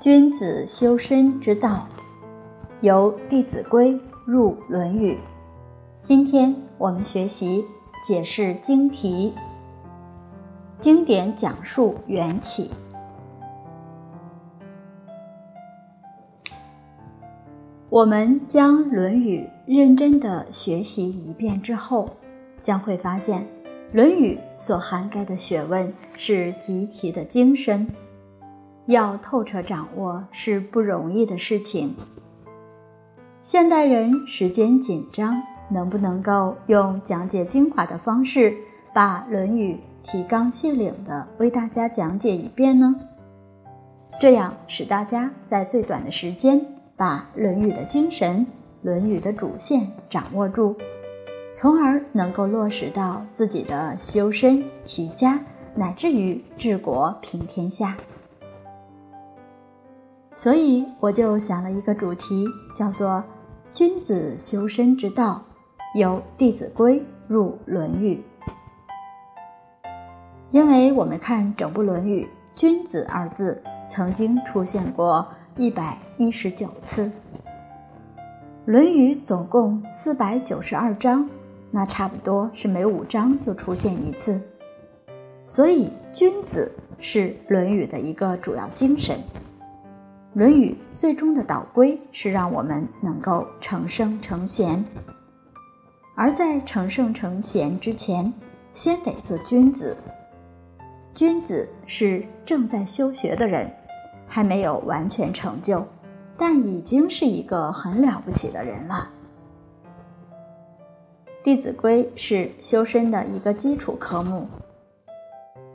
君子修身之道，由《弟子规》入《论语》。今天我们学习解释经题，经典讲述缘起。我们将《论语》认真的学习一遍之后，将会发现，《论语》所涵盖的学问是极其的精深。要透彻掌握是不容易的事情。现代人时间紧张，能不能够用讲解精华的方式，把《论语》提纲挈领的为大家讲解一遍呢？这样使大家在最短的时间把《论语》的精神、《论语》的主线掌握住，从而能够落实到自己的修身、齐家，乃至于治国平天下。所以我就想了一个主题，叫做“君子修身之道，由《弟子规》入《论语》”。因为我们看整部《论语》，“君子”二字曾经出现过一百一十九次，《论语》总共四百九十二章，那差不多是每五章就出现一次。所以，君子是《论语》的一个主要精神。《论语》最终的导归是让我们能够成圣成贤，而在成圣成贤之前，先得做君子。君子是正在修学的人，还没有完全成就，但已经是一个很了不起的人了。《弟子规》是修身的一个基础科目，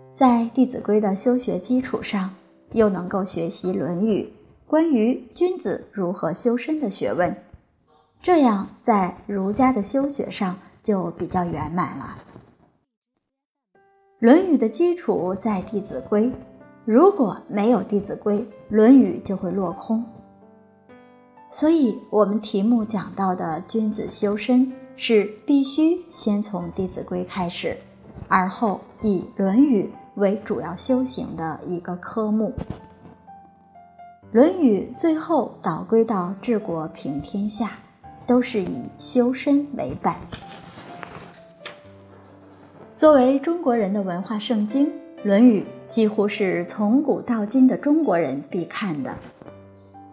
在《弟子规》的修学基础上，又能够学习《论语》。关于君子如何修身的学问，这样在儒家的修学上就比较圆满了。《论语》的基础在《弟子规》，如果没有《弟子规》，《论语》就会落空。所以，我们题目讲到的君子修身，是必须先从《弟子规》开始，而后以《论语》为主要修行的一个科目。《论语》最后导归到治国平天下，都是以修身为本。作为中国人的文化圣经，《论语》几乎是从古到今的中国人必看的。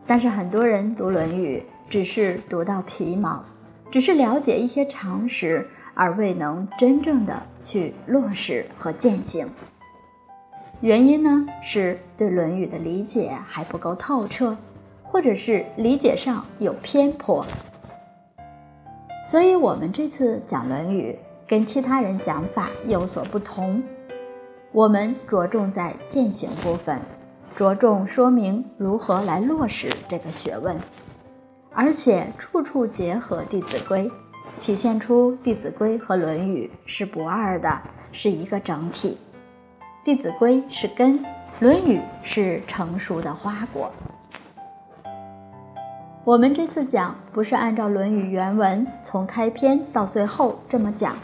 但是很多人读《论语》，只是读到皮毛，只是了解一些常识，而未能真正的去落实和践行。原因呢，是对《论语》的理解还不够透彻，或者是理解上有偏颇。所以，我们这次讲《论语》跟其他人讲法有所不同，我们着重在践行部分，着重说明如何来落实这个学问，而且处处结合《弟子规》，体现出《弟子规》和《论语》是不二的，是一个整体。《弟子规》是根，《论语》是成熟的花果。我们这次讲不是按照《论语》原文从开篇到最后这么讲，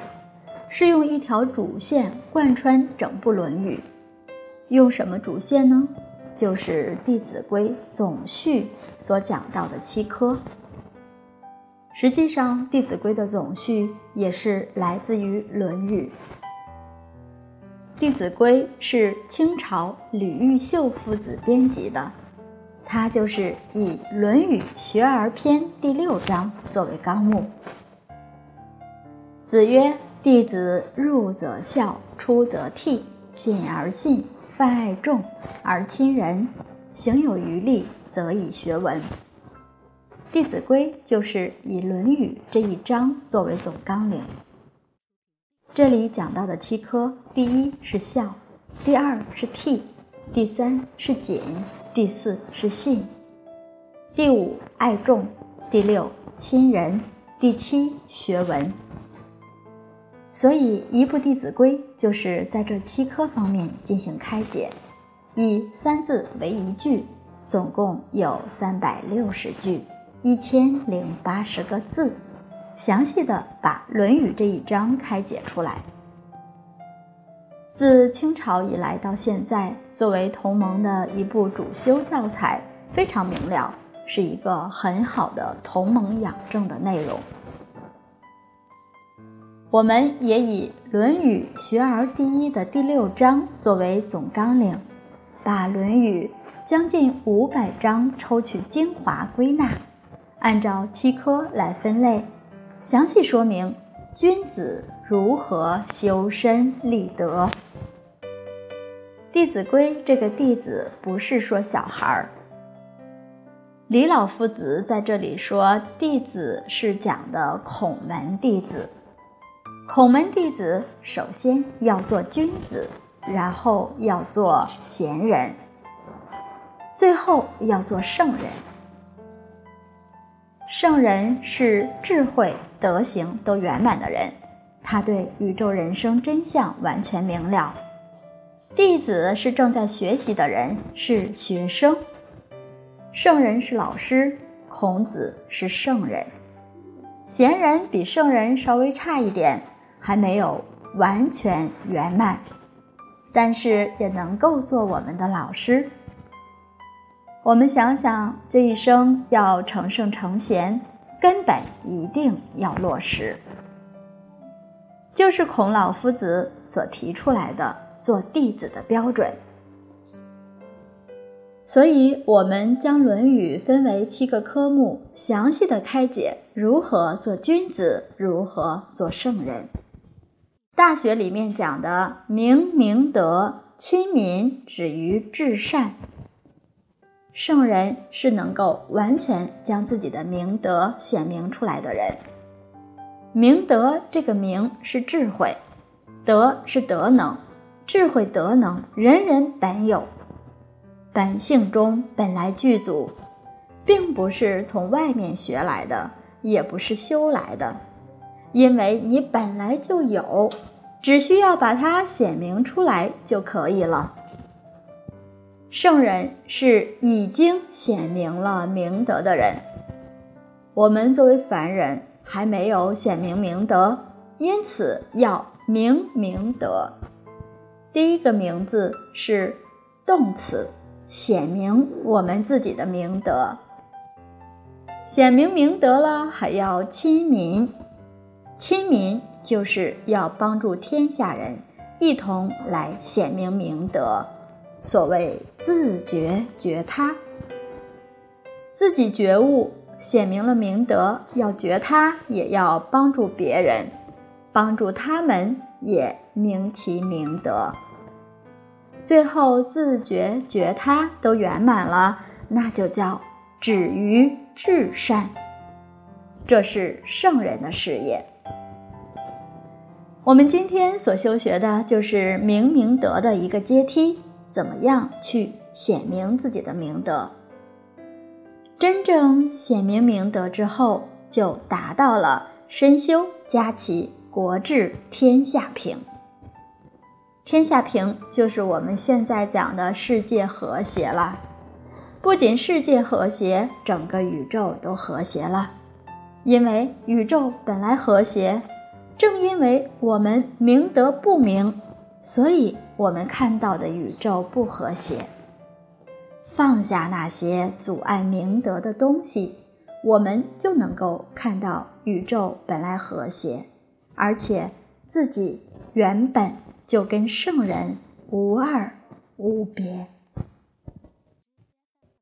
是用一条主线贯穿整部《论语》。用什么主线呢？就是《弟子规》总序所讲到的七科。实际上，《弟子规》的总序也是来自于《论语》。《弟子规》是清朝吕玉秀父子编辑的，他就是以《论语·学而篇》第六章作为纲目。子曰：“弟子入则孝，出则悌，信而信，泛爱众而亲仁，行有余力，则以学文。”《弟子规》就是以《论语》这一章作为总纲领。这里讲到的七科，第一是孝，第二是悌，第三是谨，第四是信，第五爱众，第六亲仁，第七学文。所以，一部《弟子规》就是在这七科方面进行开解，以三字为一句，总共有三百六十句，一千零八十个字。详细的把《论语》这一章开解出来。自清朝以来到现在，作为同盟的一部主修教材，非常明了，是一个很好的同盟养正的内容。我们也以《论语·学而第一》的第六章作为总纲领，把《论语》将近五百章抽取精华归纳，按照七科来分类，详细说明君子如何修身立德。《弟子规》这个“弟子”不是说小孩儿，李老夫子在这里说“弟子”是讲的孔门弟子。孔门弟子首先要做君子，然后要做贤人，最后要做圣人。圣人是智慧、德行都圆满的人，他对宇宙人生真相完全明了。弟子是正在学习的人，是学生。圣人是老师，孔子是圣人。贤人比圣人稍微差一点。还没有完全圆满，但是也能够做我们的老师。我们想想，这一生要成圣成贤，根本一定要落实，就是孔老夫子所提出来的做弟子的标准。所以，我们将《论语》分为七个科目，详细的开解如何做君子，如何做圣人。大学里面讲的明明德、亲民，止于至善。圣人是能够完全将自己的明德显明出来的人。明德这个明是智慧，德是德能，智慧德能人人本有，本性中本来具足，并不是从外面学来的，也不是修来的。因为你本来就有，只需要把它显明出来就可以了。圣人是已经显明了明德的人，我们作为凡人还没有显明明德，因此要明明德。第一个“名”字是动词，显明我们自己的明德。显明明德了，还要亲民。亲民就是要帮助天下人一同来显明明德，所谓自觉觉他，自己觉悟显明了明德，要觉他，也要帮助别人，帮助他们也明其明德。最后自觉觉他都圆满了，那就叫止于至善，这是圣人的事业。我们今天所修学的就是明明德的一个阶梯，怎么样去显明自己的明德？真正显明明德之后，就达到了身修家齐国治天下平。天下平就是我们现在讲的世界和谐了。不仅世界和谐，整个宇宙都和谐了，因为宇宙本来和谐。正因为我们明德不明，所以我们看到的宇宙不和谐。放下那些阻碍明德的东西，我们就能够看到宇宙本来和谐，而且自己原本就跟圣人无二无别。